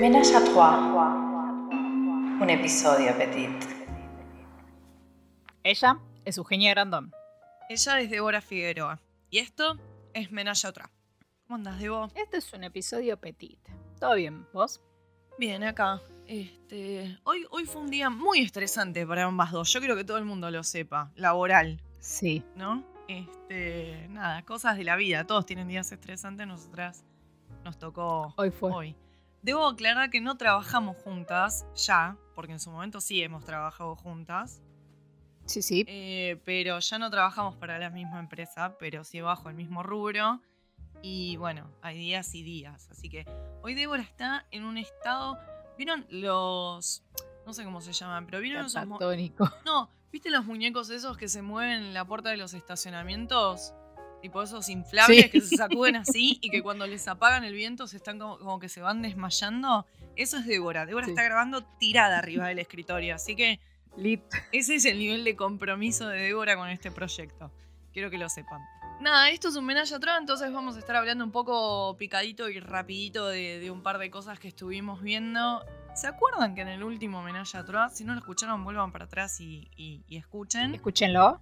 Ménage à trois. Un episodio petit. Ella es Eugenia Grandón. Ella es Débora Figueroa. Y esto es Menage a otra. ¿Cómo andas, Debo? Este es un episodio petit. ¿Todo bien? ¿Vos? Bien, acá. Este, hoy, hoy fue un día muy estresante para ambas dos. Yo creo que todo el mundo lo sepa. Laboral, Sí. ¿no? Este, nada, cosas de la vida. Todos tienen días estresantes. Nosotras nos tocó Hoy fue. hoy. Debo aclarar que no trabajamos juntas ya, porque en su momento sí hemos trabajado juntas. Sí, sí. Eh, pero ya no trabajamos para la misma empresa, pero sí bajo el mismo rubro. Y bueno, hay días y días. Así que hoy Débora está en un estado. ¿Vieron los. No sé cómo se llaman, pero ¿vieron esos. Catatónico. No, ¿viste los muñecos esos que se mueven en la puerta de los estacionamientos? Tipo esos inflables Sí. que se sacuden así y que cuando les apagan el viento se están como, como que se van desmayando. Eso es Débora. Débora Sí. está grabando tirada arriba del escritorio. Así que Lit. ese es el nivel de compromiso de Débora con este proyecto. Quiero que lo sepan. Nada, esto es un menaje atrás, entonces vamos a estar hablando un poco picadito y rapidito de, de un par de cosas que estuvimos viendo. ¿Se acuerdan que en el último menaje atrás, si no lo escucharon, vuelvan para atrás y, y- y escuchen? Escúchenlo.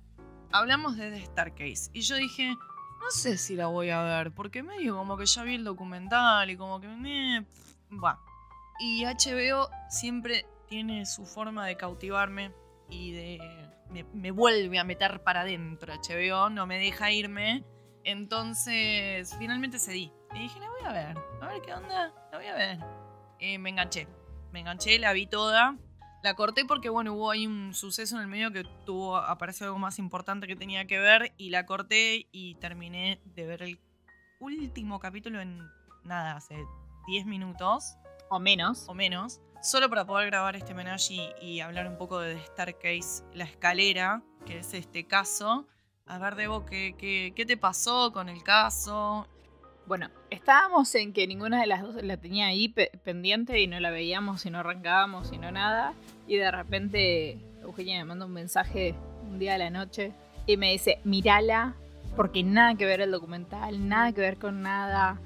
Hablamos de The Starcase y yo dije, no sé si la voy a ver, porque medio como que ya vi el documental y como que... pff, va. Y HBO siempre tiene su forma de cautivarme y de... Me, me vuelve a meter para adentro HBO, no me deja irme. Entonces, finalmente cedí. Y dije, la voy a ver. A ver qué onda, la voy a ver. Eh, me enganché. Me enganché, la vi toda. La corté porque, bueno, hubo ahí un suceso en el medio que tuvo, apareció algo más importante que tenía que ver y la corté y terminé de ver el último capítulo en nada, hace 10 minutos O menos. o menos, solo para poder grabar este menage y, y hablar un poco de The Starcase, la escalera, que es este caso. A ver, Debo, ¿qué, qué, qué te pasó con el caso? Bueno, estábamos en que ninguna de las dos la tenía ahí pe- pendiente y no la veíamos y no arrancábamos y no nada. Y de repente Eugenia me manda un mensaje un día a la noche y me dice, mirala, porque nada que ver el documental, nada que ver con nada,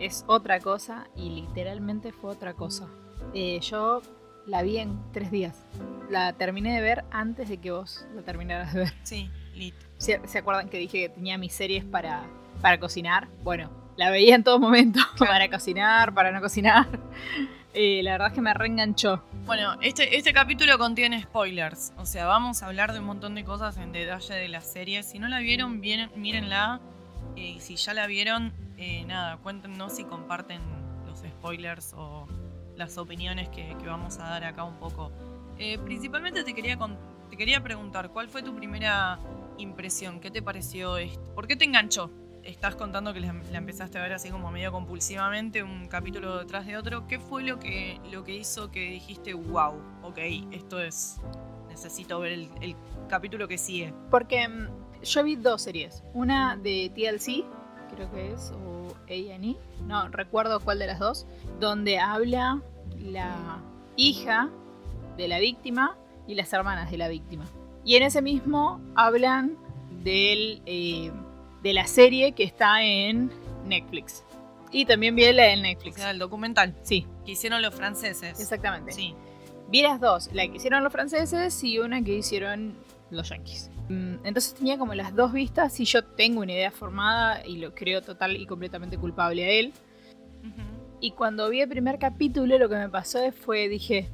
es otra cosa y literalmente fue otra cosa. Eh, yo la vi en tres días. La terminé de ver antes de que vos la terminaras de ver. Sí, lit. ¿Se, se acuerdan que dije que tenía mis series para, para cocinar? Bueno, la veía en todo momento, para cocinar, para no cocinar. Eh, la verdad es que me reenganchó. Bueno, este, este capítulo contiene spoilers. O sea, vamos a hablar de un montón de cosas en detalle de la serie. Si no la vieron, bien, mírenla. Eh, y si ya la vieron, eh, nada, cuéntenos si comparten los spoilers o las opiniones que, que vamos a dar acá un poco. Principalmente te quería, con- te quería preguntar, ¿cuál fue tu primera impresión? ¿Qué te pareció esto? ¿Por qué te enganchó? Estás contando que la, empezaste a ver así como medio compulsivamente, un capítulo detrás de otro. ¿Qué fue lo que, lo que hizo que dijiste, wow, ok, esto es... Necesito ver el, el capítulo que sigue. Porque mm, yo vi dos series. Una de TLC, creo que es, o A&E, no recuerdo cuál de las dos, donde habla la hija de la víctima y las hermanas de la víctima. Y en ese mismo hablan del, eh, de la serie que está en Netflix. Y también vi la en O Netflix. sea, el documental Sí, que hicieron los franceses. exactamente. Sí. Vi las dos, la que hicieron los franceses y una que hicieron los yankees. Mm, Entonces tenía como las dos vistas y yo tengo una idea formada y lo creo total y completamente culpable a él. Y cuando vi el primer capítulo lo que me pasó fue, dije,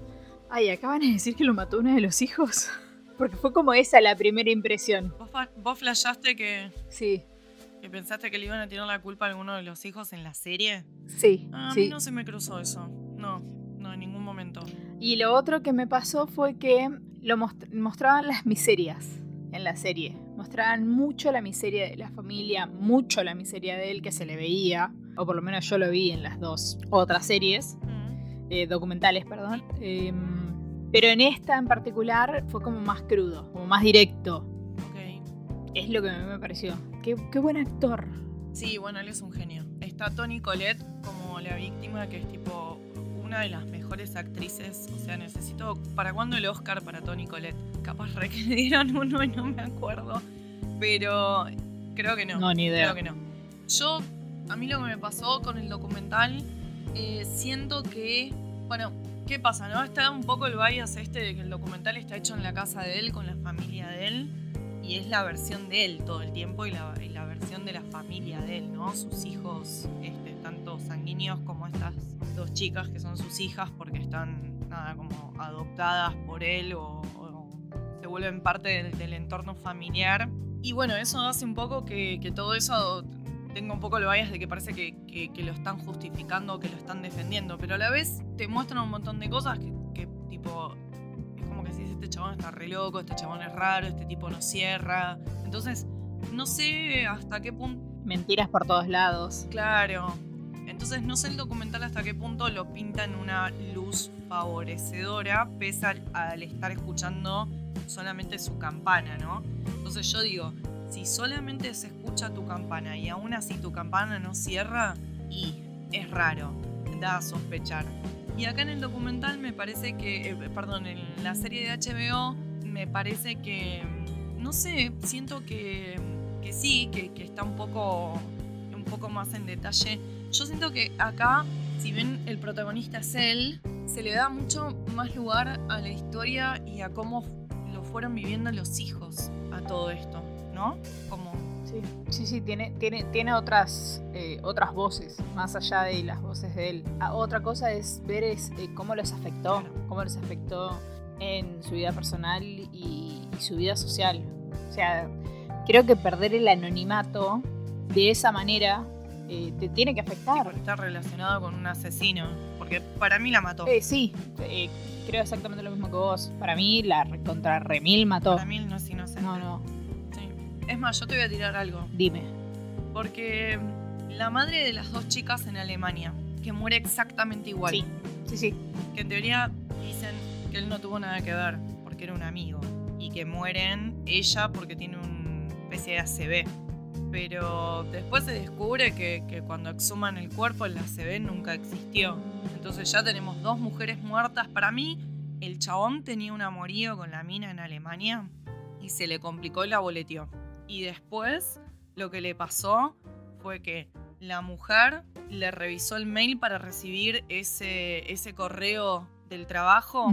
ay, acaban de decir que lo mató uno de los hijos. Porque fue como esa la primera impresión. ¿Vos, vos flashaste que, Sí, que pensaste que le iban a tirar la culpa a alguno de los hijos en la serie? sí, Ah, a sí. mí no se me cruzó eso. No, no, en ningún momento. Y lo otro que me pasó fue que lo most- mostraban las miserias en la serie. Mostraban mucho la miseria de la familia, mucho la miseria de él que se le veía, o por lo menos yo lo vi en las dos otras series, Mm. eh, documentales, perdón. Em, pero en esta en particular fue como más crudo, como más directo. Ok. Es lo que a mí me pareció. Qué, qué buen actor. Sí, bueno, él es un genio. Está Toni Collette como la víctima, que es tipo una de las mejores actrices. O sea, necesito. ¿Para cuándo el Oscar para Toni Collette? Capaz re que le dieron uno y no me acuerdo. Pero creo que no. No, ni idea. Creo que no. Yo, a mí lo que me pasó con el documental, eh, siento que Bueno, ¿qué pasa, no? Está un poco el bias este de que el documental está hecho en la casa de él, con la familia de él, y es la versión de él todo el tiempo y la, la versión de la familia de él, ¿no? Sus hijos, este, tanto sanguíneos como estas dos chicas que son sus hijas porque están, nada, como adoptadas por él o, o se vuelven parte del, entorno familiar. Y bueno, eso hace un poco que, que todo eso tenga un poco el bias de que parece que, que- lo están justificando, que lo están defendiendo, pero a la vez te muestran un montón de cosas que, tipo, este chabón está re loco, este chabón es raro, este tipo no cierra. Entonces, no sé hasta qué punto Mentiras por todos lados. Claro. Entonces no sé el documental hasta qué punto lo pinta en una luz favorecedora, pese al, al estar escuchando solamente su campana, ¿no? Entonces yo digo, si solamente se escucha tu campana y aún así tu campana no cierra, y es raro, da a sospechar. Y acá en el documental me parece que, eh, perdón, en la serie de HBO me parece que, no sé, siento que, que sí, que, que está un poco, un poco más en detalle. Yo siento que acá, si bien el protagonista es él, se le da mucho más lugar a la historia y a cómo lo fueron viviendo los hijos a todo esto, ¿no? Como Sí, sí, sí, tiene, tiene, tiene otras, eh, otras voces, más allá de las voces de él. Ah, otra cosa es ver es, eh, cómo les afectó, cómo les afectó en su vida personal y, y su vida social. O sea, creo que perder el anonimato de esa manera eh, te tiene que sí, afectar. por estar relacionado con un asesino, porque para mí la mató. Eh, sí, creo exactamente lo mismo que vos. Para mí la contra Remil mató. Para mí no es inocente. No, no. Es más, yo te voy a tirar algo. dime. Porque la madre de las dos chicas en Alemania, que muere exactamente igual. Sí, sí, sí. que en teoría dicen que él no tuvo nada que ver porque era un amigo y que mueren ella porque tiene una especie de ACV. Pero después se descubre que, que cuando exhuman el cuerpo el ACV nunca existió. Entonces ya tenemos dos mujeres muertas. Para mí, el chabón tenía un amorío con la mina en Alemania y se le complicó y la boleteó. Y después lo que le pasó fue que la mujer le revisó el mail para recibir ese, ese correo del trabajo.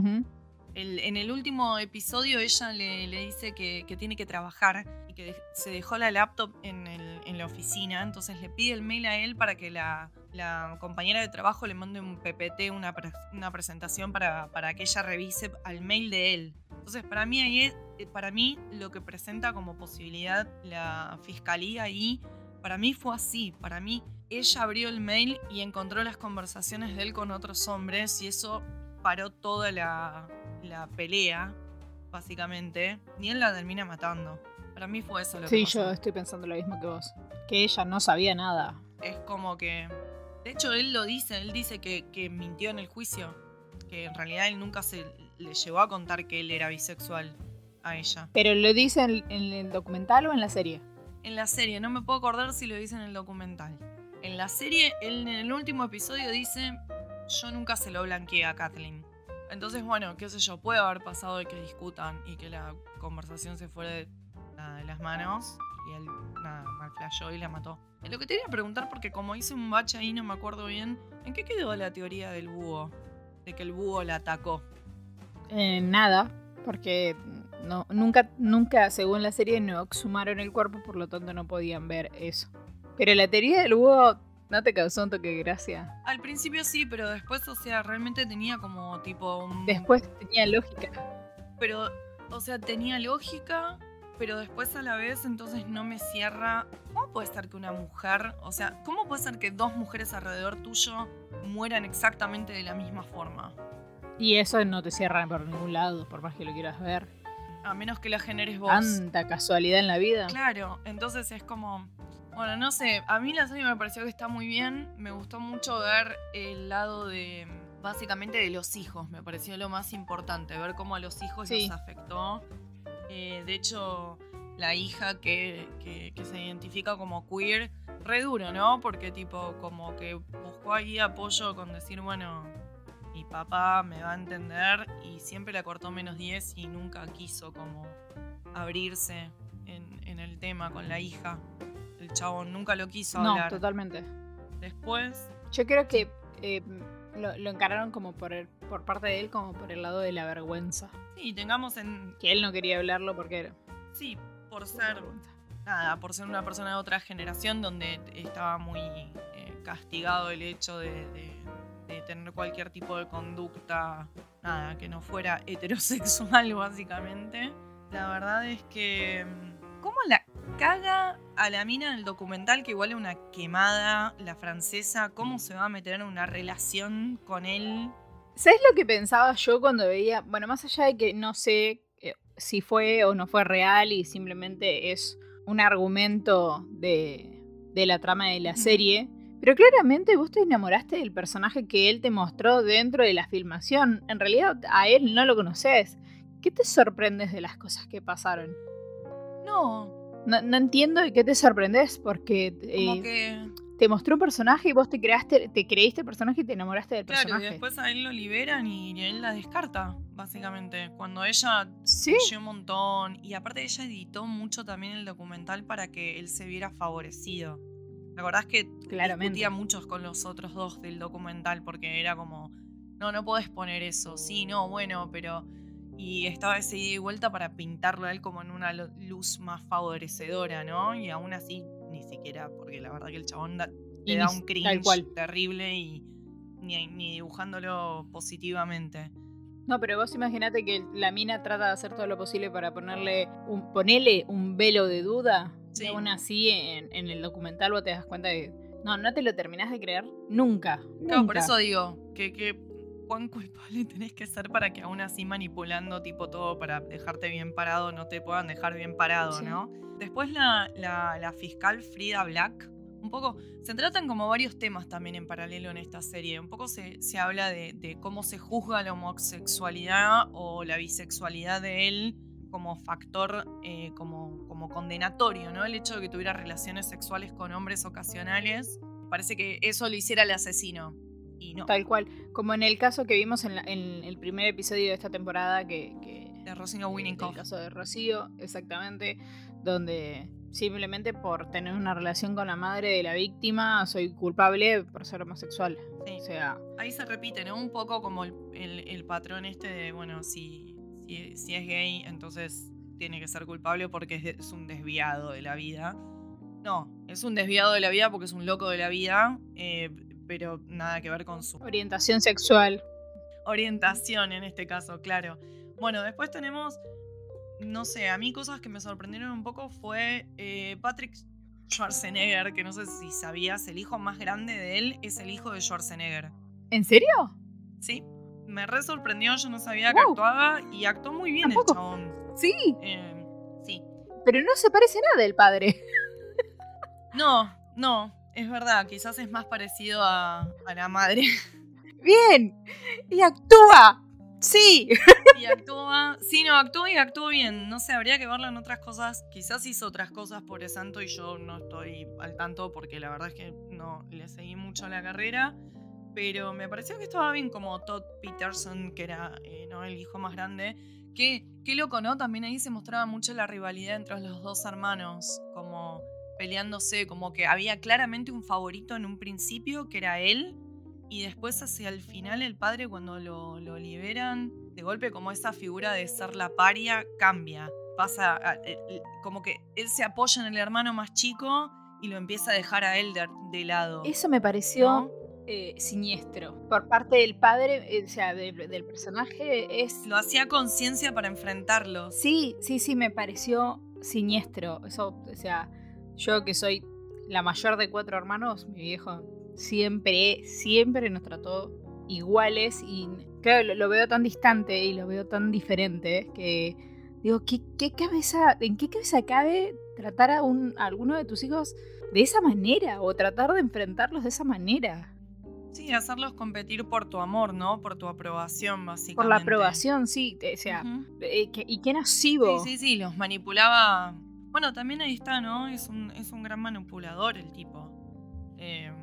El- en el último episodio ella le, le dice que, que tiene que trabajar y que se dejó la laptop en, el- en la oficina. Entonces le pide el mail a él para que la, la compañera de trabajo le mande un PPT, una, pre- una presentación para, para que ella revise al mail de él. Entonces para mí, ahí es- eh, para mí lo que presenta como posibilidad la fiscalía ahí, para mí fue así. Para mí ella abrió el mail y encontró las conversaciones de él con otros hombres y eso paró toda la, la pelea, básicamente, y él la termina matando. Para mí fue eso lo que Sí, yo estoy pensando lo mismo que vos. Que ella no sabía nada. Es como que... De hecho, él lo dice, él dice que, que mintió en el juicio, que en realidad él nunca se le llevó a contar que él era bisexual a ella. ¿Pero lo dice en, en el documental o en la serie? En la serie, no me puedo acordar si lo dice en el documental. En la serie, él en el último episodio dice, yo nunca se lo blanqueé a Kathleen. Entonces, bueno, qué sé yo, puede haber pasado de que discutan y que la conversación se fuera de las manos y él, nada, mal y la mató. Eh, Lo que te quería preguntar, porque como hice un bache ahí, no me acuerdo bien, ¿en qué quedó la teoría del búho? De que el búho la atacó. Eh, nada, porque no, nunca, nunca, según la serie, no exhumaron el cuerpo, por lo tanto no podían ver eso. Pero la teoría del búho no te causó un toque de gracia. Al principio sí, pero después, o sea, realmente tenía como tipo un... Después tenía lógica. pero, o sea, tenía lógica, pero después a la vez entonces no me cierra. ¿Cómo puede ser que una mujer, o sea, cómo puede ser que dos mujeres alrededor tuyo mueran exactamente de la misma forma? Y eso no te cierra por ningún lado, por más que lo quieras ver. A menos que la generes vos. Tanta casualidad en la vida. Claro, entonces es como. Bueno, no sé, a mí la serie me pareció que está muy bien. Me gustó mucho ver el lado de. Básicamente de los hijos, me pareció lo más importante, ver cómo a los hijos Sí. los afectó. Eh, de hecho, la hija que, que- que se identifica como queer, re duro, ¿no? Porque tipo, como que buscó ahí apoyo con decir, bueno, mi papá me va a entender y siempre la cortó menos 10 y nunca quiso como abrirse en, en el tema con la hija. El chabón nunca lo quiso no, hablar. totalmente. Después, Yo creo que eh, lo, lo encararon como por, el- por parte de él como por el lado de la vergüenza. Sí, tengamos en. Que él no quería hablarlo porque era Sí, por ser. Nada, por ser una persona de otra generación donde estaba muy eh, castigado el hecho de, de- de tener cualquier tipo de conducta, nada, que no fuera heterosexual, básicamente. La verdad es que. mm, ¿Cómo la caga a la mina en el documental, que igual es una quemada, la francesa? ¿Cómo se va a meter en una relación con él? ¿Sabes lo que pensaba yo cuando veía? Bueno, más allá de que no sé eh, si fue o no fue real y simplemente es un argumento de, de la trama de la serie, pero claramente vos te enamoraste del personaje que él te mostró dentro de la filmación. En realidad a él no lo conoces. ¿Qué te sorprendes de las cosas que pasaron? No, No, no entiendo de qué te sorprendes porque como eh, que. te mostró un personaje y vos te creaste, te creíste el personaje y te enamoraste del Claro, y personaje. después a él lo liberan y él la descarta, básicamente. Cuando ella Sí. huyó un montón. Y aparte ella editó mucho también el documental para que él se viera favorecido. ¿Te acordás que Claramente. discutía muchos con los otros dos del documental? Porque era como, no, no podés poner eso. Sí, no, bueno, pero... Y estaba ese ida y vuelta para pintarlo a él como en una luz más favorecedora, ¿no? Y aún así, ni siquiera, porque la verdad que el chabón da, Y da un cringe cual. terrible y ni, ni dibujándolo positivamente. No, pero vos imaginate que la mina trata de hacer todo lo posible para ponerle un, ponerle un velo de duda. Sí. Y aún así, en, en el documental vos te das cuenta de. No, no te lo terminás de creer nunca. Claro, por eso digo, que, que cuán culpable tenés que ser para que aún así manipulando tipo todo para dejarte bien parado no te puedan dejar bien parado, Sí. ¿no? Después la, la- la fiscal Frida Black, un poco, se tratan como varios temas también en paralelo en esta serie. Un poco se, se habla de, de cómo se juzga la homosexualidad o la bisexualidad de él como factor, eh, como, como condenatorio, ¿no? El hecho de que tuviera relaciones sexuales con hombres ocasionales, parece que eso lo hiciera el asesino. Y no, Tal cual. Como en el caso que vimos en, la- en el primer episodio de esta temporada, que. que de Rosino el Winninghoff. caso de Rocío, exactamente. Donde simplemente por tener una relación con la madre de la víctima soy culpable por ser homosexual. Sí. O sea, Ahí se repite, ¿no? Un poco como el, el- el patrón este de, bueno, si, si, si es gay, entonces tiene que ser culpable porque es un desviado de la vida. No, es un desviado de la vida porque es un loco de la vida, eh, pero nada que ver con su orientación sexual. orientación en este caso, claro. Bueno, después tenemos, no sé, a mí cosas que me sorprendieron un poco fue eh, Patrick Schwarzenegger, que no sé si sabías, el hijo más grande de él es el hijo de Schwarzenegger. ¿En serio? Sí, me re sorprendió, yo no sabía que actuaba y actuó muy bien Tampoco. el chabón. Sí. Eh, sí. Pero no se parece nada del padre. No, no, es verdad, quizás es más parecido a, a la madre. Bien. Y actúa. Sí. Y actúa, sí, no, actúa y actúa bien. No sé, habría que verlo en otras cosas. Quizás hizo otras cosas por el santo y yo no estoy al tanto porque la verdad es que no le seguí mucho la carrera. Pero me pareció que estaba bien como Todd Peterson, que era eh, ¿no? el hijo más grande. Que, qué loco, ¿no? También ahí se mostraba mucho la rivalidad entre los dos hermanos, como peleándose, como que había claramente un favorito en un principio, que era él, y después hacia el final el padre cuando lo, lo liberan, de golpe como esa figura de ser la paria cambia. Pasa, a- eh, como que él se apoya en el hermano más chico y lo empieza a dejar a él de, de lado. Eso me pareció ¿no? eh, siniestro. Por parte del padre, eh, o sea, del, del personaje, es. Lo hacía conciencia para enfrentarlos. Sí, sí, sí, me pareció siniestro. Eso, o sea, yo que soy la mayor de cuatro hermanos, mi viejo siempre, siempre nos trató iguales y claro, lo, lo veo tan distante y lo veo tan diferente que digo, ¿qué, qué cabeza, ¿en qué cabeza cabe tratar a, un, a alguno de tus hijos de esa manera o tratar de enfrentarlos de esa manera? Sí, hacerlos competir por tu amor, ¿no? Por tu aprobación, básicamente. Por la aprobación, sí, o sea, eh, que- y qué nocivo. Sí, sí, sí, los manipulaba. Bueno, también ahí está, ¿no? Es un, es un gran manipulador el tipo. Eh,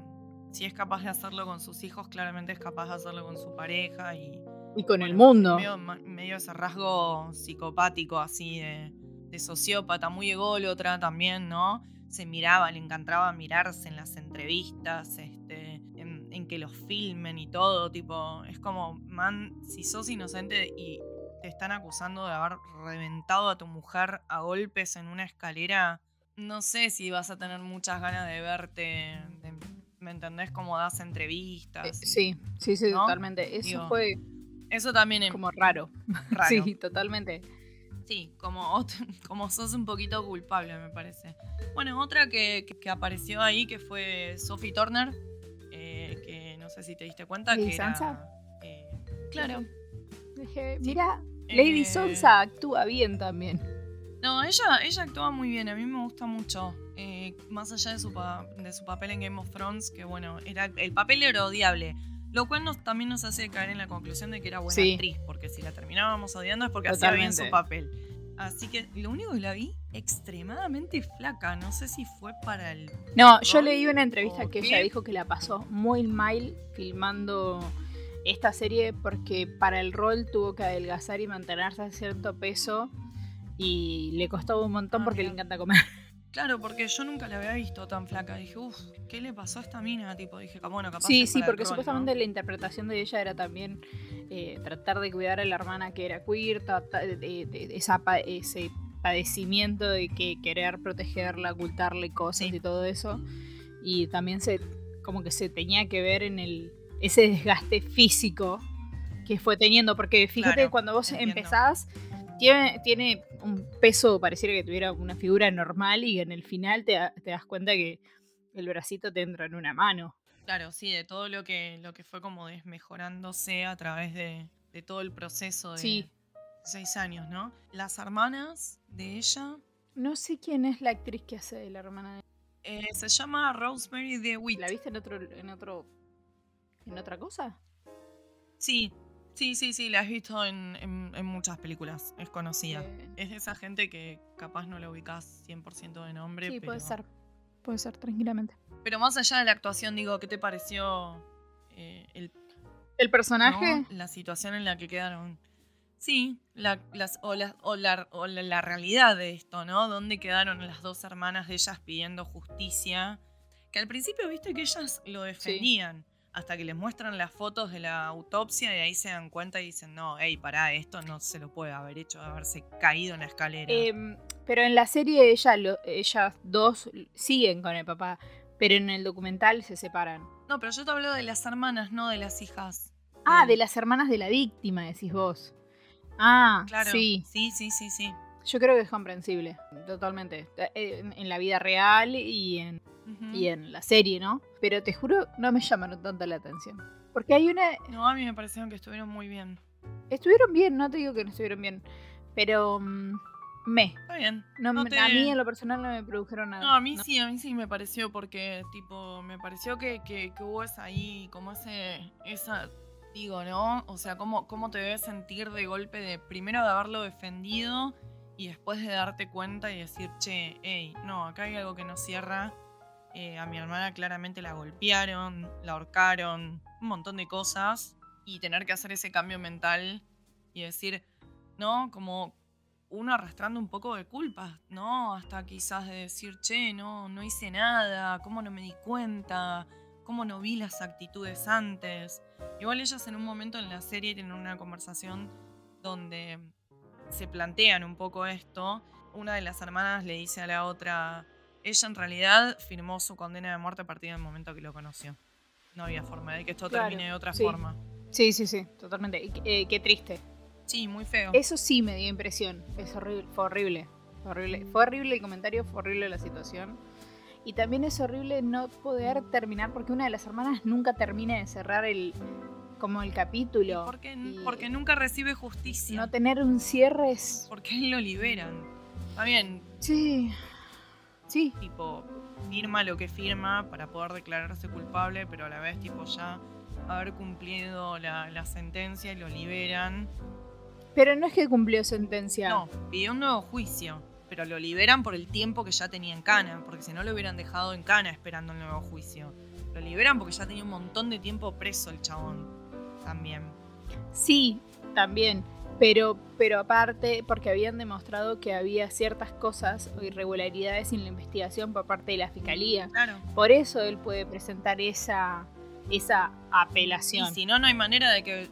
si es capaz de hacerlo con sus hijos, claramente es capaz de hacerlo con su pareja y. Y con el mundo. Medio, medio ese rasgo psicopático, así de, de sociópata, muy ególatra también, ¿no? Se miraba, le encantaba mirarse en las entrevistas, este, en, en que los filmen y todo, tipo, es como, man, si sos inocente y te están acusando de haber reventado a tu mujer a golpes en una escalera, no sé si vas a tener muchas ganas de verte, de- ¿me entendés? Como das entrevistas. Eh, y- sí, sí, sí, ¿no? totalmente. Eso Digo, fue Eso también es como raro. raro. Sí, totalmente. Sí, como, como sos un poquito culpable, me parece. Bueno, otra que, que- que apareció ahí, que fue Sophie Turner, eh, que no sé si te diste cuenta ¿Lady que era... Eh, claro. Dije, mira, Lady Eh, Sonsa actúa bien también. No, ella, ella actúa muy bien, a mí me gusta mucho. Eh, más allá de su, pa- de su papel en Game of Thrones, que bueno, era el papel era odiable. Lo cual nos, también nos hace caer en la conclusión de que era buena Sí. actriz, porque si la terminábamos odiando es porque hacía bien su papel. Así que lo único que la vi extremadamente flaca. No sé si fue para el. No, yo ¿Rol leí una entrevista que qué? ella dijo que la pasó muy mal filmando esta serie porque para el rol tuvo que adelgazar y mantenerse a cierto peso y le costó un montón Ah, porque le encanta comer. Claro, porque yo nunca la había visto tan flaca. Dije, uff, ¿qué le pasó a esta mina? Tipo, dije, bueno, capaz. Sí, sí, porque rol, supuestamente ¿no? la interpretación de ella era también eh, tratar de cuidar a la hermana que era queer, trata- de, de- de esa pa- ese padecimiento de que querer protegerla, ocultarle cosas Sí. y todo eso. Y también se como que se tenía que ver en el ese desgaste físico que fue teniendo, porque fíjate Claro, que cuando vos entiendo. empezás tiene, tiene un peso, pareciera que tuviera una figura normal y en el final te, te das cuenta que el bracito te entra en una mano. Claro, sí, de todo lo que, lo que fue como desmejorándose a través de, de todo el proceso de Sí. seis años, ¿no? Las hermanas de ella No sé quién es la actriz que hace de la hermana de... eh, se llama Rosemary DeWitt. ¿La viste en otro, en otro, en otra cosa? Sí, sí, sí, sí, la has visto en, en- en muchas películas, es conocida. Eh, Es de esa gente que capaz no la ubicás 100% de nombre. sí, pero... puede ser. Puede ser tranquilamente. Pero más allá de la actuación, digo, ¿qué te pareció eh, el El personaje, ¿no? La situación en la que quedaron. Sí, la, las, o, la, o, la, o la- la realidad de esto, ¿no? ¿Dónde quedaron las dos hermanas de ellas pidiendo justicia? Que al principio viste que ellas lo defendían. Hasta que les muestran las fotos de la autopsia y ahí se dan cuenta y dicen, no, hey, pará, esto no se lo puede haber hecho, haberse caído en la escalera. em, pero en la serie ella, lo- ellas dos siguen con el papá, pero en el documental se separan. no, pero yo te hablo de las hermanas, no de las hijas. Ah, de las hermanas de la víctima, decís vos. Ah, Claro. sí. Sí, sí, sí, sí. Yo creo que es comprensible, totalmente. Eh, En, en la vida real y en, Y en la serie, ¿no? Pero te juro, no me llamaron tanto la atención. Porque hay una... No, a mí me parecieron que estuvieron muy bien. Estuvieron bien, no te digo que no estuvieron bien, pero... mm, me. Está bien. No, No te- A mí en lo personal no me produjeron nada. No, a mí sí, a mí sí me pareció porque, tipo, me pareció que, que, que hubo esa ahí, como ese, esa, digo, ¿no? O sea, cómo, cómo te debes sentir de golpe de, primero de haberlo defendido y después de darte cuenta y decir, che, hey, no, acá hay algo que no cierra. Eh, a mi hermana claramente la golpearon, la ahorcaron, un montón de cosas y tener que hacer ese cambio mental y decir, ¿no? Como uno arrastrando un poco de culpa, ¿no? Hasta quizás de decir, che, no, no hice nada, ¿cómo no me di cuenta? ¿Cómo no vi las actitudes antes? Igual ellas en un momento en la serie tienen una conversación donde se plantean un poco esto. Una de las hermanas le dice a la otra, ella en realidad firmó su condena de muerte a partir del momento que lo conoció. No había forma de que esto Claro, termine de otra sí. forma. Sí, sí, sí, totalmente. Y, eh, qué triste. Sí, muy feo. Eso sí me dio impresión. Es horrible, fue horrible. Fue horrible. Fue horrible el comentario, fue horrible la situación. Y también es horrible no poder terminar porque una de las hermanas nunca termina de cerrar el como el capítulo. Porque, porque nunca recibe justicia. no tener un cierre es. porque él lo liberan. Está bien, Sí. Sí. tipo, firma lo que firma para poder declararse culpable, pero a la vez, tipo, ya haber cumplido la, la sentencia y lo liberan. Pero no es que cumplió sentencia. No, pidió un nuevo juicio, pero lo liberan por el tiempo que ya tenía en cana, porque si no lo hubieran dejado en cana esperando el nuevo juicio. Lo liberan porque ya tenía un montón de tiempo preso el chabón. También. Sí, también. Pero, pero aparte, porque habían demostrado que había ciertas cosas o irregularidades en la investigación por parte de la fiscalía. Claro. Por eso él puede presentar esa, esa apelación. Y si no, no hay manera de que.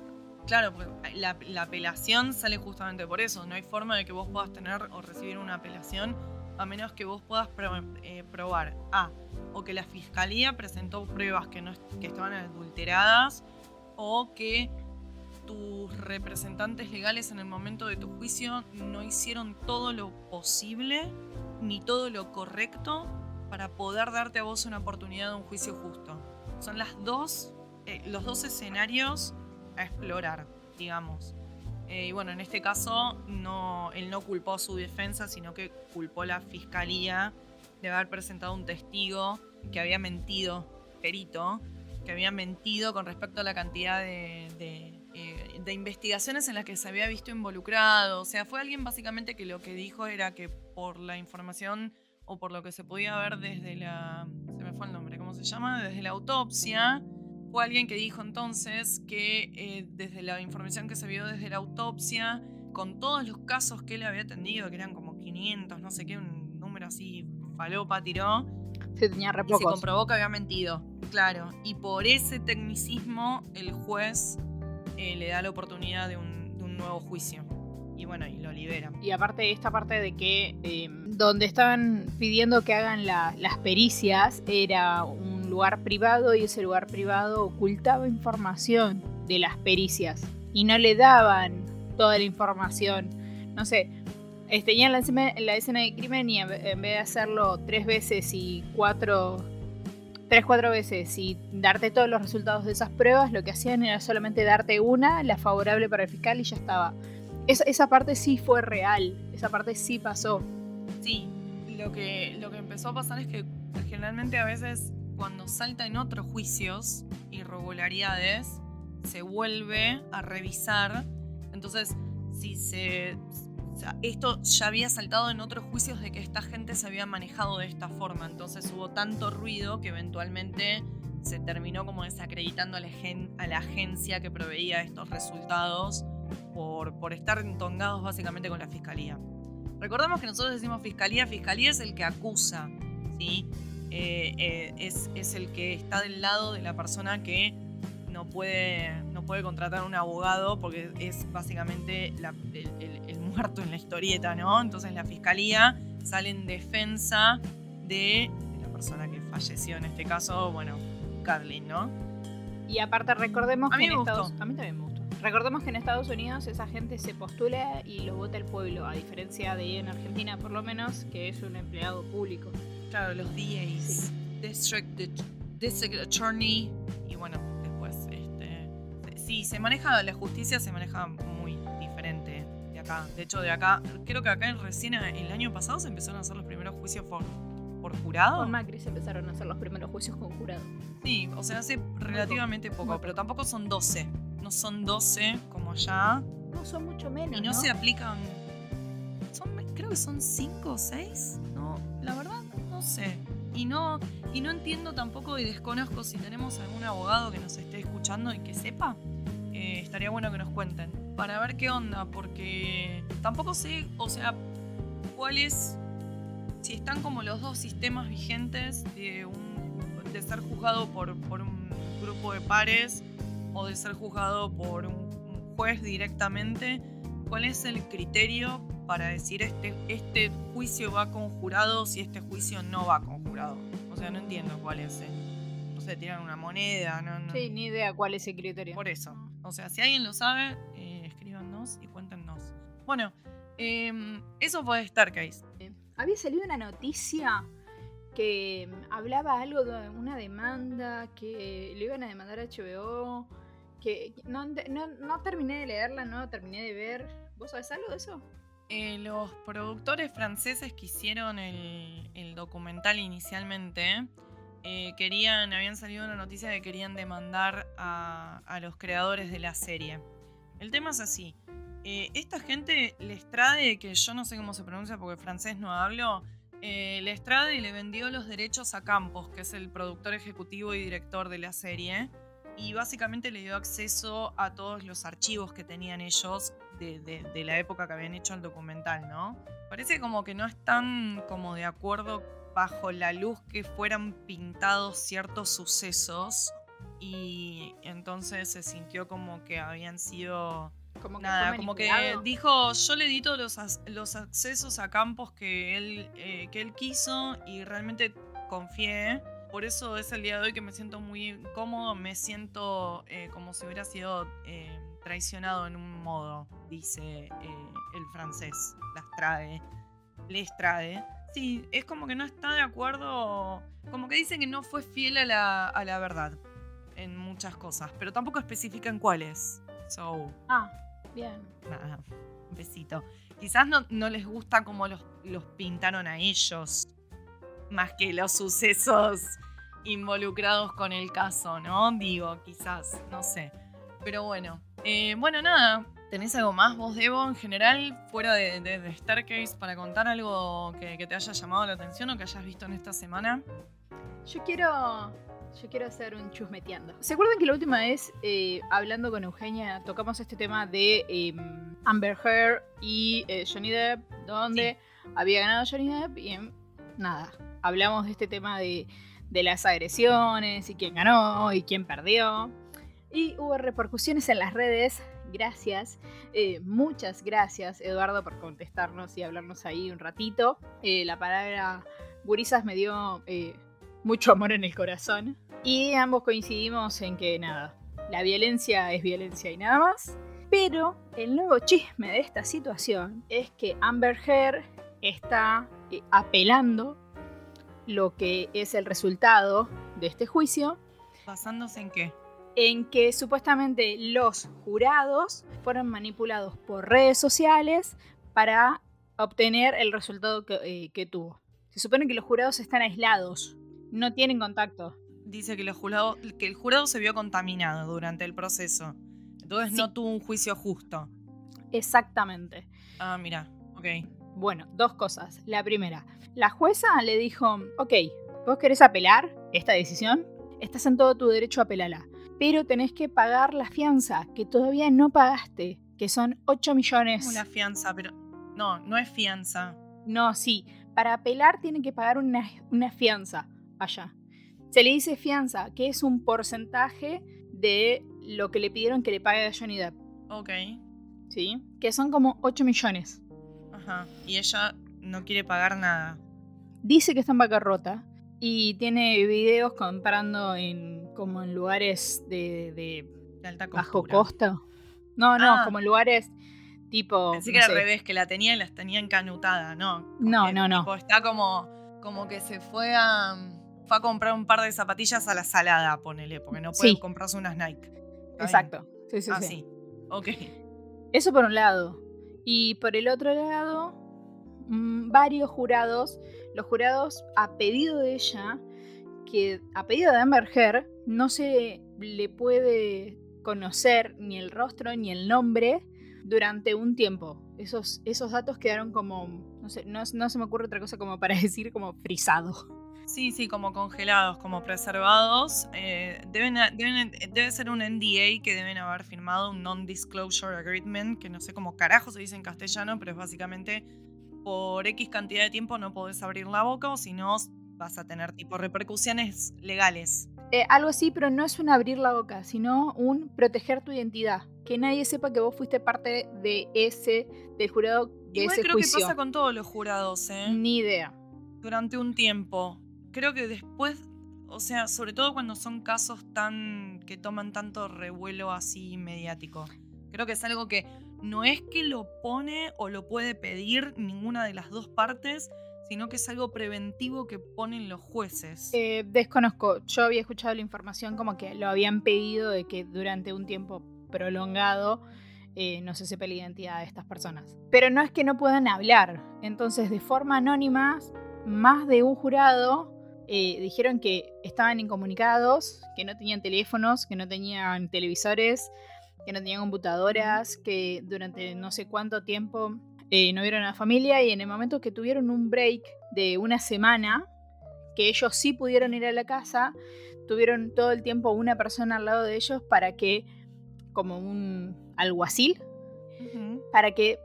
Claro, pues, la, la apelación sale justamente por eso. No hay forma de que vos puedas tener o recibir una apelación a menos que vos puedas pro- eh, probar A. O que la fiscalía presentó pruebas que, no, que estaban adulteradas o que tus representantes legales en el momento de tu juicio no hicieron todo lo posible ni todo lo correcto para poder darte a vos una oportunidad de un juicio justo. Son las dos, eh, los dos escenarios a explorar, digamos. Eh, y bueno, en este caso no, él no culpó a su defensa, sino que culpó a la fiscalía de haber presentado un testigo que había mentido, perito, que había mentido con respecto a la cantidad de, de investigaciones en las que se había visto involucrado. O sea, fue alguien básicamente que lo que dijo era que por la información o por lo que se podía ver desde la... Se me fue el nombre, ¿cómo se llama? Desde la autopsia. Fue alguien que dijo entonces que eh, desde la información que se vio desde la autopsia, con todos los casos que él había atendido, que eran como 500, no sé qué, un número así, falopa tiró, Se tenía re y se comprobó que había mentido, claro. Y por ese tecnicismo, el juez eh, le da la oportunidad de un, nuevo juicio. Y bueno, y lo libera. Y aparte esta parte de que eh, donde estaban pidiendo que hagan la- las pericias era un lugar privado y ese lugar privado ocultaba información de las pericias y no le daban toda la información. No sé, eh, tenían la, la escena de crimen y en vez de hacerlo tres veces y cuatro... Tres, cuatro veces y darte todos los resultados de esas pruebas, lo que hacían era solamente darte una, la favorable para el fiscal y ya estaba. Esa, esa parte sí fue real, esa parte sí pasó. Sí, lo que, lo que empezó a pasar es que generalmente a veces cuando salta en otros juicios, irregularidades, se vuelve a revisar. Entonces, si se... esto ya había saltado en otros juicios de que esta gente se había manejado de esta forma. Entonces hubo tanto ruido que eventualmente se terminó como desacreditando a la, a la agencia que proveía estos resultados por, estar entongados básicamente con la fiscalía. Recordemos que nosotros decimos fiscalía, fiscalía es el que acusa, ¿sí? Eh, eh, es, el que está del lado de la persona que no puede, no puede contratar un abogado porque es básicamente el- el muerto en la historieta, ¿no? Entonces la fiscalía sale en defensa de, de la persona que falleció, en este caso, bueno, Carlin, ¿no? Y aparte recordemos A que mí en me Estados gustó. a mí también me gustó. Recordemos que en Estados Unidos esa gente se postula y lo vota el pueblo, a diferencia de en Argentina por lo menos, que es un empleado público. Claro, los DAs, District, District Attorney, y bueno, después, este, sí, se maneja, la justicia se maneja muy acá. De hecho, de acá, creo que acá en recién el año pasado se empezaron a hacer los primeros juicios por, por jurado. Con Macri se empezaron a hacer los primeros juicios con jurado. Sí, o sea, hace relativamente poco. pero tampoco son 12. No son 12 como allá. No, son mucho menos. Y no, se aplican. Son, creo que son 5 o 6. No, la verdad, no sé. Y no, y no entiendo tampoco y desconozco si tenemos algún abogado que nos esté escuchando y que sepa. eh, estaría bueno que nos cuenten. Para ver qué onda, porque tampoco sé, o sea, cuál es. Si están como los dos sistemas vigentes de, un, de ser juzgado por, por un grupo de pares o de ser juzgado por un, un juez directamente, ¿cuál es el criterio para decir este, este juicio va con jurado si este juicio no va con jurado? O sea, no entiendo cuál es. eh. No sé, tiran una moneda, no, no. Sí, ni idea cuál es el criterio. Por eso. O sea, si alguien lo sabe, Bueno, em, eso fue Starcase. Había salido una noticia que mm, hablaba algo de una demanda que le iban a demandar a HBO. Que que no, no, no terminé de leerla, no terminé de ver. ¿Vos sabés algo de eso? Eh, los productores franceses que hicieron el, el documental inicialmente eh, querían, habían salido una noticia de que querían demandar a, a los creadores de la serie. El tema es así. Eh, esta gente, Lestrade, que yo no sé cómo se pronuncia porque francés no hablo, eh, Lestrade le vendió los derechos a Campos, que es el productor ejecutivo y director de la serie, y básicamente le dio acceso a todos los archivos que tenían ellos de, de- la época que habían hecho el documental, ¿no? Parece como que no están como de acuerdo bajo la luz que fueran pintados ciertos sucesos y entonces se sintió como que habían sido Como que Nada, como que dijo, yo le di todos los, as- los accesos a campos que él, eh, que él quiso y realmente confié. Por eso es el día de hoy que me siento muy cómodo, me siento eh, como si hubiera sido eh, traicionado en un modo, dice el francés, Lastrade, Lestrade. Sí, es como que no está de acuerdo, como que dice que no fue fiel a la, a la verdad en muchas cosas, pero tampoco especifica en cuáles. So, Ah, bien. Nada, un besito. Quizás no, no les gusta cómo los, los pintaron a ellos, más que los sucesos involucrados con el caso, ¿no? Digo, quizás, no sé. Pero bueno, Eh, bueno, nada. ¿Tenés algo más vos, Debo, en general, fuera de, de, de Staircase, para contar algo que, que te haya llamado la atención o que hayas visto en esta semana? Yo quiero. Yo quiero hacer un chusmeteando. ¿Se acuerdan que la última vez, eh, hablando con Eugenia, tocamos este tema de eh, Amber Heard y eh, Johnny Depp, donde había ganado Johnny Depp y em, nada. Hablamos de este tema de, de las agresiones y quién ganó y quién perdió. Y hubo repercusiones en las redes. Gracias, eh, muchas gracias, Eduardo, por contestarnos y hablarnos ahí un ratito. Eh, la palabra gurisas me dio eh, mucho amor en el corazón. Y ambos coincidimos en que nada, la violencia es violencia y nada más. Pero el nuevo chisme de esta situación es que Amber Heard está eh, apelando lo que es el resultado de este juicio ¿Basándose en qué? en que supuestamente los jurados fueron manipulados por redes sociales para obtener el resultado que, eh, que tuvo. Se supone que los jurados están aislados, no tienen contacto. Dice que, los jurados- que el jurado se vio contaminado durante el proceso. Entonces Sí. no tuvo un juicio justo. Exactamente. Ah, mira, ok. Bueno, dos cosas. La primera, la jueza le dijo, ok, vos querés apelar esta decisión, estás en todo tu derecho a apelarla, pero tenés que pagar la fianza que todavía no pagaste, que son 8 millones. Una fianza, pero. No, no es fianza. No, sí. Para apelar tienen que pagar una, una fianza allá. Se le dice fianza, que es un porcentaje de lo que le pidieron que le pague a Johnny Depp. Ok. ¿Sí? Que son como 8 millones. Ajá. Y ella no quiere pagar nada. Dice que está en bancarrota. Y tiene videos comprando en como en lugares de, de De alta bajo costa. No, no, Ah. como en lugares tipo. Pensé no que era al revés, que la tenía y las tenía encanutada, ¿no? No, no, no. tipo, está como, como que se fue a. Fue a comprar un par de zapatillas a la salada, ponele, porque no puede Sí. comprarse unas Nike. Exacto. Sí, sí, ah, sí. sí. Ok. Eso por un lado. Y por el otro lado, mm, varios jurados, los jurados a pedido de ella, que a pedido de Amber Heard, no se le puede conocer ni el rostro ni el nombre durante un tiempo. Esos, esos datos quedaron como, no sé, no, no se me ocurre otra cosa como para decir como frisado. Sí, sí, como congelados, como preservados. Eh, deben, deben- debe ser un NDA que deben haber firmado, un Non-Disclosure Agreement, que no sé cómo carajo se dice en castellano, pero es básicamente por X cantidad de tiempo no podés abrir la boca o si no vas a tener tipo repercusiones legales. Eh, algo así, pero no es un abrir la boca, sino un proteger tu identidad. Que nadie sepa que vos fuiste parte de ese, del jurado de Igual ese creo juicio. que pasa con todos los jurados, ¿eh? Ni idea. durante un tiempo. Creo que después, o sea, sobre todo cuando son casos tan que toman tanto revuelo así mediático. Creo que es algo que no es que lo pone o lo puede pedir ninguna de las dos partes, sino que es algo preventivo que ponen los jueces. Eh, desconozco. Yo había escuchado la información como que lo habían pedido de que durante un tiempo prolongado eh, no se sepa la identidad de estas personas. Pero no es que no puedan hablar. Entonces, de forma anónima, más de un jurado eh, dijeron que estaban incomunicados, que no tenían teléfonos, que no tenían televisores, que no tenían computadoras, que durante no sé cuánto tiempo eh, no vieron a la familia y en el momento que tuvieron un break de una semana, que ellos sí pudieron ir a la casa, tuvieron todo el tiempo una persona al lado de ellos para que, como un alguacil, para que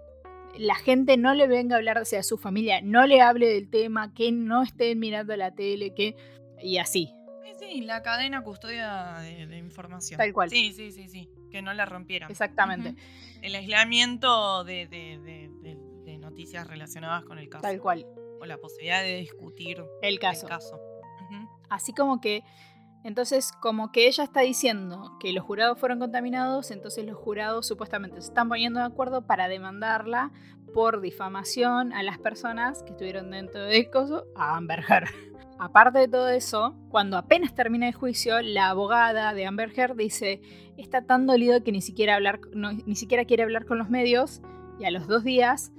la gente no le venga a hablar hacia su familia, no le hable del tema, que no estén mirando la tele, que y así. Sí, sí, la cadena custodia de, de información. Tal cual. Sí, sí, sí, sí. Que no la rompieran. Exactamente. El aislamiento de, noticias relacionadas con el caso. Tal cual. O la posibilidad de discutir El caso. el caso. Así como que, entonces, como que ella está diciendo que los jurados fueron contaminados, entonces los jurados supuestamente se están poniendo de acuerdo para demandarla por difamación a las personas que estuvieron dentro del coso a Amber Heard. Aparte de todo eso, cuando apenas termina el juicio, la abogada de Amber Heard dice, está tan dolido que ni siquiera, ni siquiera quiere hablar con los medios, y a los dos días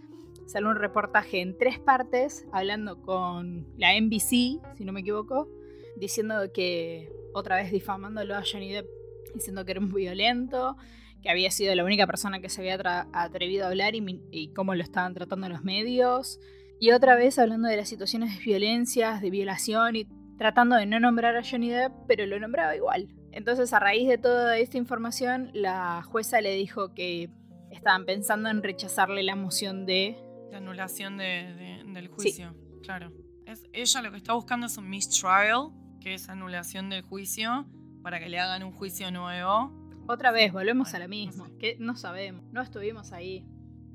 sale un reportaje en tres partes hablando con la NBC, si no me equivoco, diciendo que otra vez difamándolo a Johnny Depp, diciendo que era un violento, que había sido la única persona que se había atrevido a hablar y, y cómo lo estaban tratando los medios. Y otra vez hablando de las situaciones de violencias, de violación y tratando de no nombrar a Johnny Depp, pero lo nombraba igual. Entonces, a raíz de toda esta información, la jueza le dijo que estaban pensando en rechazarle la moción de La anulación de- de- del juicio. Claro. Es, ella lo que está buscando es un mistrial, que es anulación del juicio, para que le hagan un juicio nuevo. Otra vez, volvemos Bueno, a la no misma. sé. Que no sabemos, no estuvimos ahí.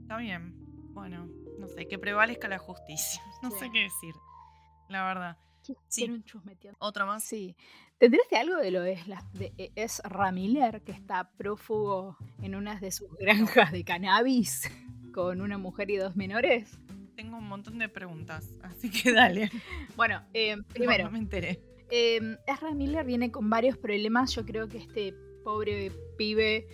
Está bien. Bueno, no sé, que prevalezca la justicia. No Sí. sé qué decir. La verdad. Sí. Tiene un. Otra más. Sí. ¿Te enteraste algo de lo de, Esla- de E- Ezra Miller, que está prófugo en una de sus granjas de cannabis con una mujer y dos menores? Tengo un montón de preguntas, así que dale. Bueno, eh, No, primero, No, me enteré. Eh, Ezra Miller viene con varios problemas. Yo creo que este pobre pibe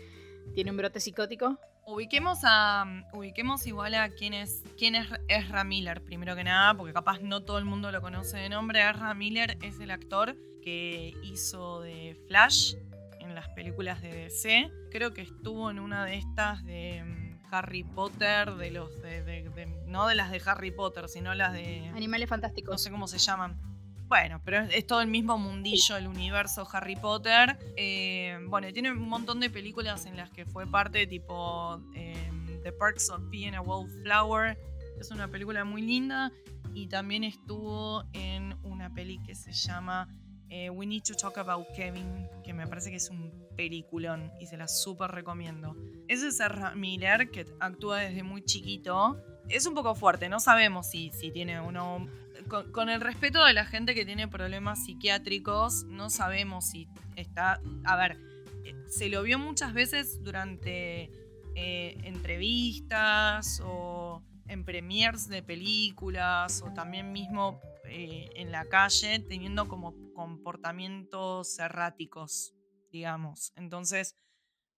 tiene un brote psicótico. Ubiquemos a. Ubiquemos igual a quién es. quién es Ezra Miller, primero que nada, porque capaz no todo el mundo lo conoce de nombre. Ezra Miller es el actor que hizo de Flash en las películas de DC. Creo que estuvo en una de estas de mm, Harry Potter, de los de, de- de- no de las de Harry Potter, sino las de. Animales no fantásticos. sé cómo se llaman. Bueno, pero es, todo el mismo mundillo, el universo Harry Potter. Eh, bueno, tiene un montón de películas en las que fue parte, tipo eh, The Perks of Being a Wallflower. Es una película muy linda. Y también estuvo en una peli que se llama eh, We Need to Talk About Kevin, que me parece que es un peliculón y se la súper recomiendo. Ese es Ezra Miller, que actúa desde muy chiquito. Es un poco fuerte, no sabemos si, si tiene uno con, con el respeto de la gente que tiene problemas psiquiátricos, no sabemos si está. A ver, eh, se lo vio muchas veces durante eh, entrevistas o en premiers de películas o también mismo eh, en la calle teniendo como comportamientos erráticos, digamos. Entonces,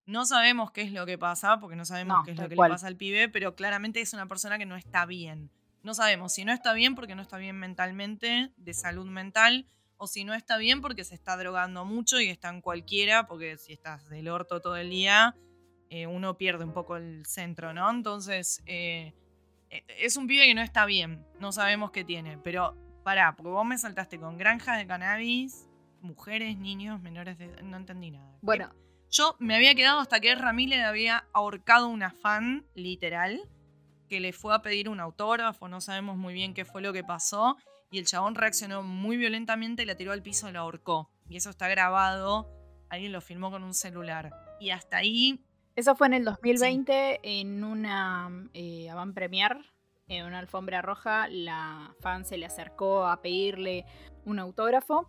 no sabemos qué es lo que pasa, porque no sabemos No, qué es lo que cual. le pasa al pibe, pero claramente es una persona que no está bien. No sabemos si no está bien porque no está bien mentalmente, de salud mental, o si no está bien porque se está drogando mucho y está en cualquiera, porque si estás del orto todo el día, eh, uno pierde un poco el centro, ¿no? Entonces, eh, eh, es un pibe que no está bien, no sabemos qué tiene, pero pará, porque vos me saltaste con granjas de cannabis, mujeres, niños, menores de... No entendí nada. Bueno, Yo me había quedado hasta que Ramírez había ahorcado una fan, literal, que le fue a pedir un autógrafo, no sabemos muy bien qué fue lo que pasó, y el chabón reaccionó muy violentamente, la tiró al piso y la ahorcó. Y eso está grabado, alguien lo filmó con un celular. Y hasta ahí, eso fue en el 2020 en una eh, avant premier, en una alfombra roja. La fan se le acercó a pedirle un autógrafo.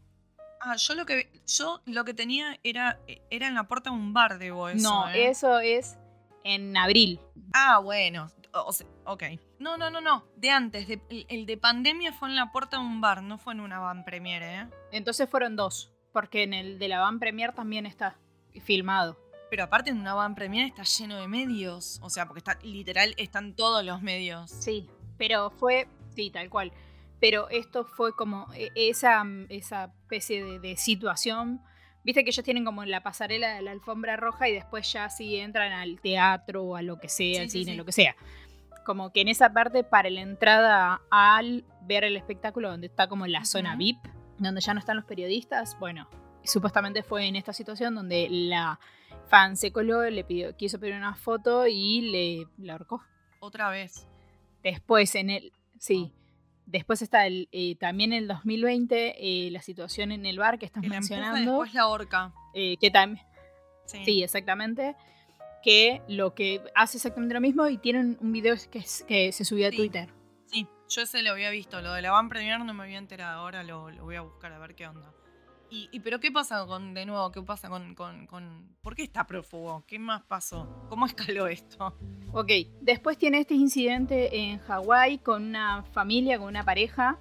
ah, yo lo que yo lo que tenía era, era en la puerta de un bar, debo eso. no, ¿eh? eso es en abril. Ah, bueno. O, o sea, ok. No, no, no, no. De antes. de- el, el de pandemia fue en la puerta de un bar, no fue en una van premiere, ¿eh? Entonces fueron dos, porque en el de la avant premier también está filmado. Pero aparte en una van premiere está lleno de medios. O sea, porque está literal, están todos los medios. Sí, pero fue, sí, tal cual. Pero esto fue como e- esa, esa especie de, de situación. Viste que ellos tienen como la pasarela de la alfombra roja y después ya sí entran al teatro o a lo que sea, Sí, al sí, cine, sí. lo que sea. Como que en esa parte, para la entrada al ver el espectáculo, donde está como la zona. VIP, donde ya no están los periodistas, bueno, supuestamente fue en esta situación donde la fan se coló, le pidió, quiso pedir una foto y le, le ahorcó. Otra vez. Después en el. Sí. Después está el, eh, también en el 2020 eh, la situación en el bar que estás y mencionando. después la horca. eh, que también. Sí. Sí, exactamente. Que lo que hace exactamente lo mismo y tienen un video que, es- que se subió a Sí. Twitter. Sí, yo ese lo había visto. Lo de la Van Premier no me había enterado. Ahora lo, lo voy a buscar a ver qué onda. Y, pero qué pasa con, de nuevo, qué pasa con, con, con- ¿Por qué está prófugo? ¿Qué más pasó? ¿Cómo escaló esto? Ok, después tiene este incidente en Hawái con una familia, con una pareja,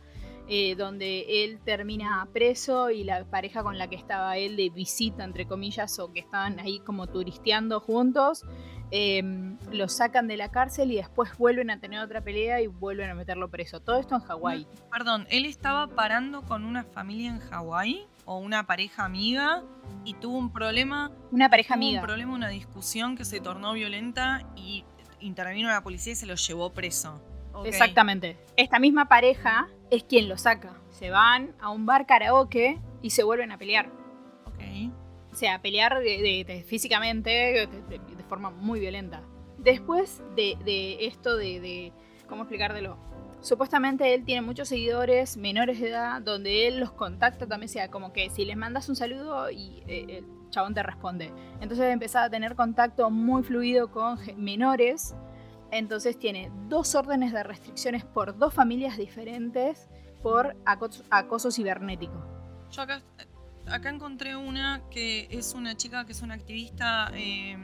eh, donde él termina preso y la pareja con la que estaba él de visita, entre comillas, o que estaban ahí como turisteando juntos, eh, lo sacan de la cárcel y después vuelven a tener otra pelea y vuelven a meterlo preso. Todo esto en Hawái. Perdón, él estaba parando con una familia en Hawái o una pareja amiga y tuvo un problema, Una pareja tuvo amiga. un problema, una discusión que se tornó violenta y intervino la policía y se lo llevó preso. Ok. Exactamente. Esta misma pareja es quien lo saca. Se van a un bar karaoke y se vuelven a pelear. Ok. O sea, a pelear de- de- de- físicamente de, forma muy violenta. Después de, de esto de, de- ¿Cómo explicártelo? Supuestamente él tiene muchos seguidores menores de edad donde él los contacta también, sea como que si les mandas un saludo y eh, el chabón te responde. Entonces empezaba a tener contacto muy fluido con menores. Entonces tiene dos órdenes de restricciones por dos familias diferentes por acoso, acoso cibernético. Yo acá, acá encontré una que es una chica que es una activista eh,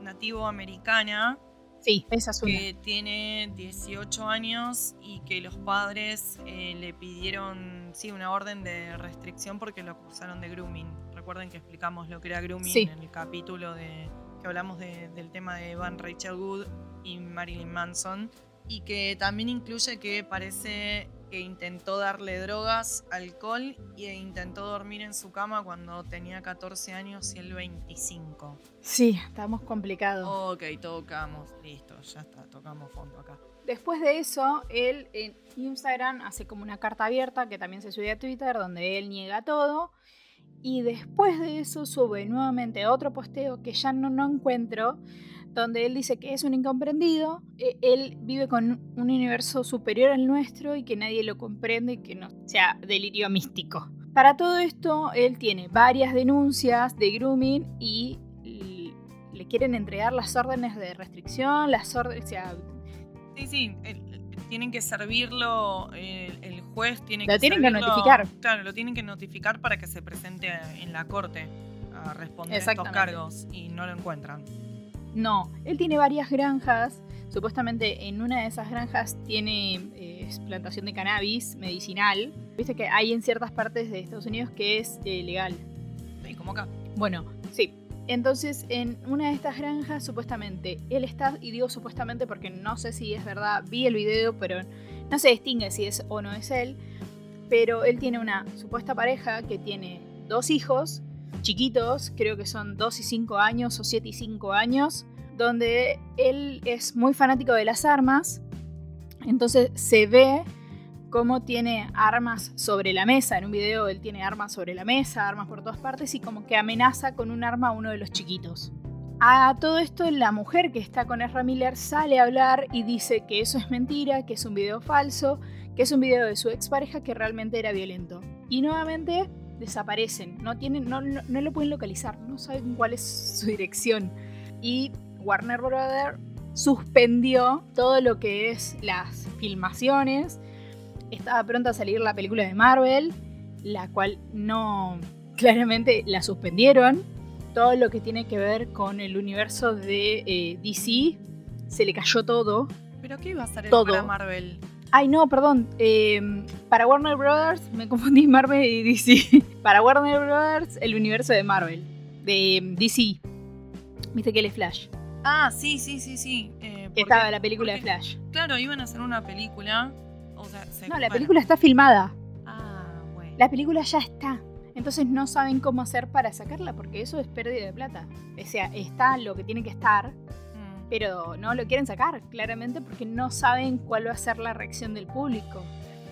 nativo americana Sí, esa es una. que tiene 18 años y que los padres eh, le pidieron sí, una orden de restricción porque lo acusaron de grooming. Recuerden que explicamos lo que era grooming Sí. en el capítulo de que hablamos de- del tema de Van Rachel Wood y Marilyn Manson y que también incluye que parece que intentó darle drogas, alcohol e intentó dormir en su cama cuando tenía 14 años y él 25. Sí, estamos complicados. Ok, tocamos, listo, ya está, tocamos fondo acá. Después de eso, él en Instagram hace como una carta abierta que también se sube a Twitter donde él niega todo. Y después de eso sube nuevamente otro posteo que ya no, no encuentro, donde él dice que es un incomprendido, eh, él vive con un universo superior al nuestro y que nadie lo comprende y que no sea delirio místico. Para todo esto, él tiene varias denuncias de grooming y le quieren entregar las órdenes de restricción, las órdenes, o sea, Sí, sí, tienen que servirlo, el, el juez tiene Lo que tienen que notificar. Claro, lo tienen que notificar para que se presente en la corte a responder estos Exactamente. cargos y no lo encuentran. No, él tiene varias granjas. Supuestamente en una de esas granjas tiene eh, plantación de cannabis medicinal. Viste que hay en ciertas partes de Estados Unidos que es eh, legal. Sí, como acá. Bueno, sí. Entonces, en una de estas granjas, supuestamente, él está, y digo supuestamente porque no sé si es verdad, vi el video, pero no se distingue si es o no es él. Pero él tiene una supuesta pareja que tiene dos hijos chiquitos, creo que son 2 y 5 años o 7 y 5 años, donde él es muy fanático de las armas. Entonces se ve cómo tiene armas sobre la mesa. En un video él tiene armas sobre la mesa, armas por todas partes y como que amenaza con un arma a uno de los chiquitos. A todo esto la mujer que está con Ezra Miller sale a hablar y dice que eso es mentira, que es un video falso, que es un video de su expareja que realmente era violento. Y nuevamente desaparecen, no, tienen, no, no, no lo pueden localizar, no saben cuál es su dirección. Y Warner Brothers suspendió todo lo que es las filmaciones. Estaba pronta a salir la película de Marvel, la cual no, claramente la suspendieron. Todo lo que tiene que ver con el universo de eh, DC se le cayó todo. ¿Pero qué iba a Todo. para Marvel? Ay, no, perdón. eh, para Warner Brothers, me confundí Marvel y DC. para Warner Brothers, el universo de Marvel. De mm, DC. Viste que él es Flash. Ah, sí, sí, sí, sí. eh, Que estaba la película de Flash. Claro, iban a hacer una película. O sea, se- No, la película está filmada. Ah, bueno. La película ya está. Entonces no saben cómo hacer para sacarla porque eso es pérdida de plata. O sea, está lo que tiene que estar. Pero no lo quieren sacar, claramente, porque no saben cuál va a ser la reacción del público.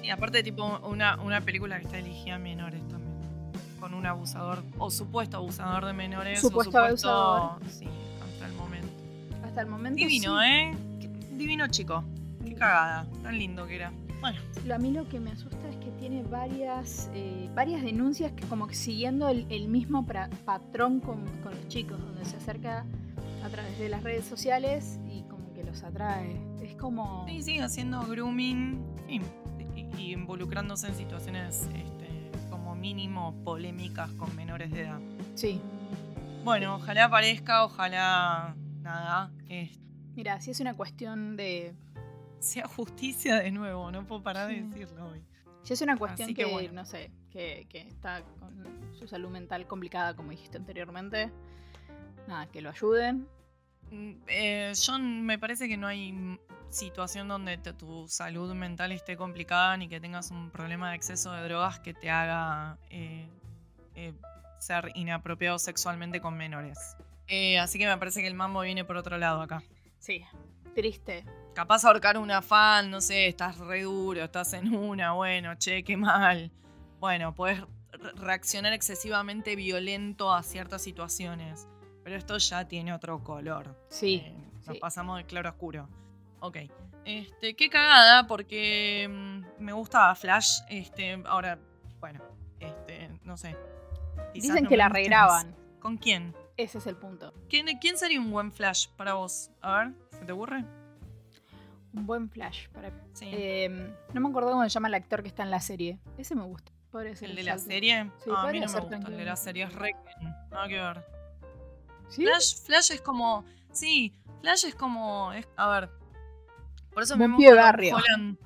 Y aparte, tipo, una, una película que está dirigida a menores también. Con un abusador, o supuesto abusador de menores. Supuesto o abusador. Sí, hasta el momento. Hasta el momento. Divino, sí. ¿eh? Divino chico. Qué cagada. Tan lindo que era. Bueno, A mí lo que me asusta es que tiene varias, eh, varias denuncias que como que siguiendo el, el mismo pra- patrón con, con los chicos, donde se acerca a través de las redes sociales y como que los atrae. Es como... sí, sí, haciendo grooming y, y involucrándose en situaciones este, como mínimo polémicas con menores de edad. Sí. Bueno, ojalá aparezca, ojalá nada, que Mira, si es una cuestión de... sea justicia de nuevo, no puedo parar de decirlo hoy. Si es una cuestión que, que bueno. no sé, que, que está con su salud mental complicada, como dijiste anteriormente, nada, que lo ayuden. Mm, eh, yo me parece que no hay situación donde te- tu salud mental esté complicada ni que tengas un problema de exceso de drogas que te haga eh, eh, ser inapropiado sexualmente con menores. Eh, así que me parece que el mambo viene por otro lado acá. Sí. Triste. Capaz ahorcar una fan, no sé, estás re duro, estás en una, bueno, che, qué mal. Bueno, puedes re- reaccionar excesivamente violento a ciertas situaciones. Pero esto ya tiene otro color. Sí. Eh, nos sí. pasamos de claro oscuro. Ok. Este, qué cagada, porque mm, me gustaba Flash. Este, ahora, bueno, este, no sé. Dicen no que la regraban. ¿Con quién? Ese es el punto. ¿Quién? ¿Quién sería un buen Flash para vos? A ver, ¿se te ocurre? Un buen flash. Para... Sí. Eh, no me acuerdo cómo se llama el actor que está en la serie. Ese me gusta. ¿El de la serie? Sí, Ah, a mí no me gusta el de la serie. Es re... Nada que ver. ¿Sí? Flash, Flash es como... Sí, Flash es como... es- a ver. Por eso me gusta Tom barrio. Holland.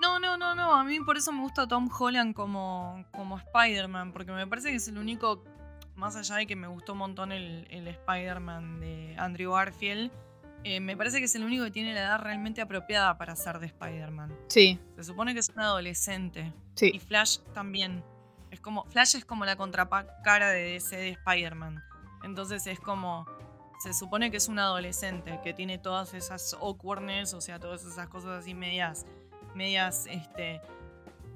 No, no, no, no. A mí por eso me gusta Tom Holland como, como Spider-Man. Porque me parece que es el único... Más allá de que me gustó un montón el, el Spider-Man de Andrew Garfield. eh, me parece que es el único que tiene la edad realmente apropiada para ser de Spider-Man. Sí, Se supone que es un adolescente. Y sí. Flash también. Es como. Flash es como la contracara de DC de Spider-Man. Entonces es como. Se supone que es un adolescente que tiene todas esas awkwardness, o sea, todas esas cosas así medias. medias, este.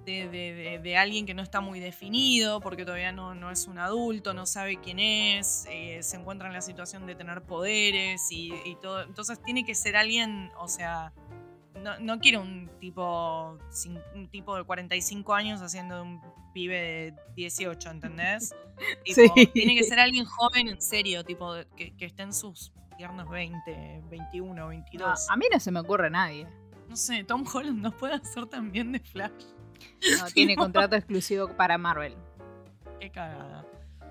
De, de- de- de alguien que no está muy definido, porque todavía no, no es un adulto, no sabe quién es, eh, se encuentra en la situación de tener poderes y, y todo. Entonces tiene que ser alguien, o sea, no, no quiero un tipo, un tipo de 45 años haciendo de un pibe de 18, ¿entendés? Tipo, Sí. Tiene que ser alguien joven en serio, tipo que, que esté en sus tiernos 20, 21, No, 22. a mí no se me ocurre nadie. No sé, Tom Holland nos puede hacer también de Flash. No, tiene contrato exclusivo para Marvel. Qué cagada.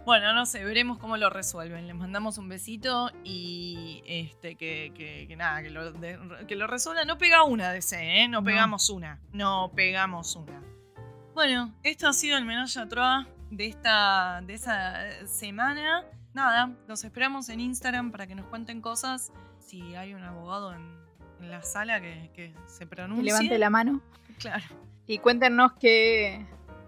Bueno, no sé, veremos cómo lo resuelven. Les mandamos un besito y este que, que- que nada, que lo, de- que lo resuelvan. No pega una DC, ¿eh? No No. pegamos una. No pegamos una. Bueno, esto ha sido el Menage a Trois de esta de esa semana. Nada, los esperamos en Instagram para que nos cuenten cosas. Si hay un abogado en, en la sala que, que se Que pronuncie. levante la mano Claro. y cuéntenos qué,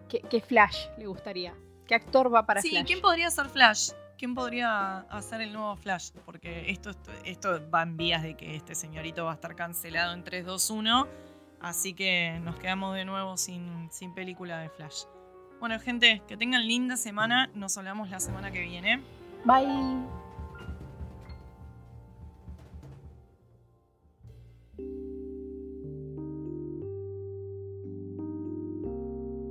qué, qué Flash le gustaría. ¿Qué actor va para sí, Flash? Sí, ¿quién podría ser Flash? ¿Quién podría hacer el nuevo Flash? Porque esto, esto va en vías de que este señorito va a estar cancelado en 3, 2, 1. Así que nos quedamos de nuevo sin, sin película de Flash. Bueno, gente, que tengan linda semana. Nos hablamos la semana que viene. Bye.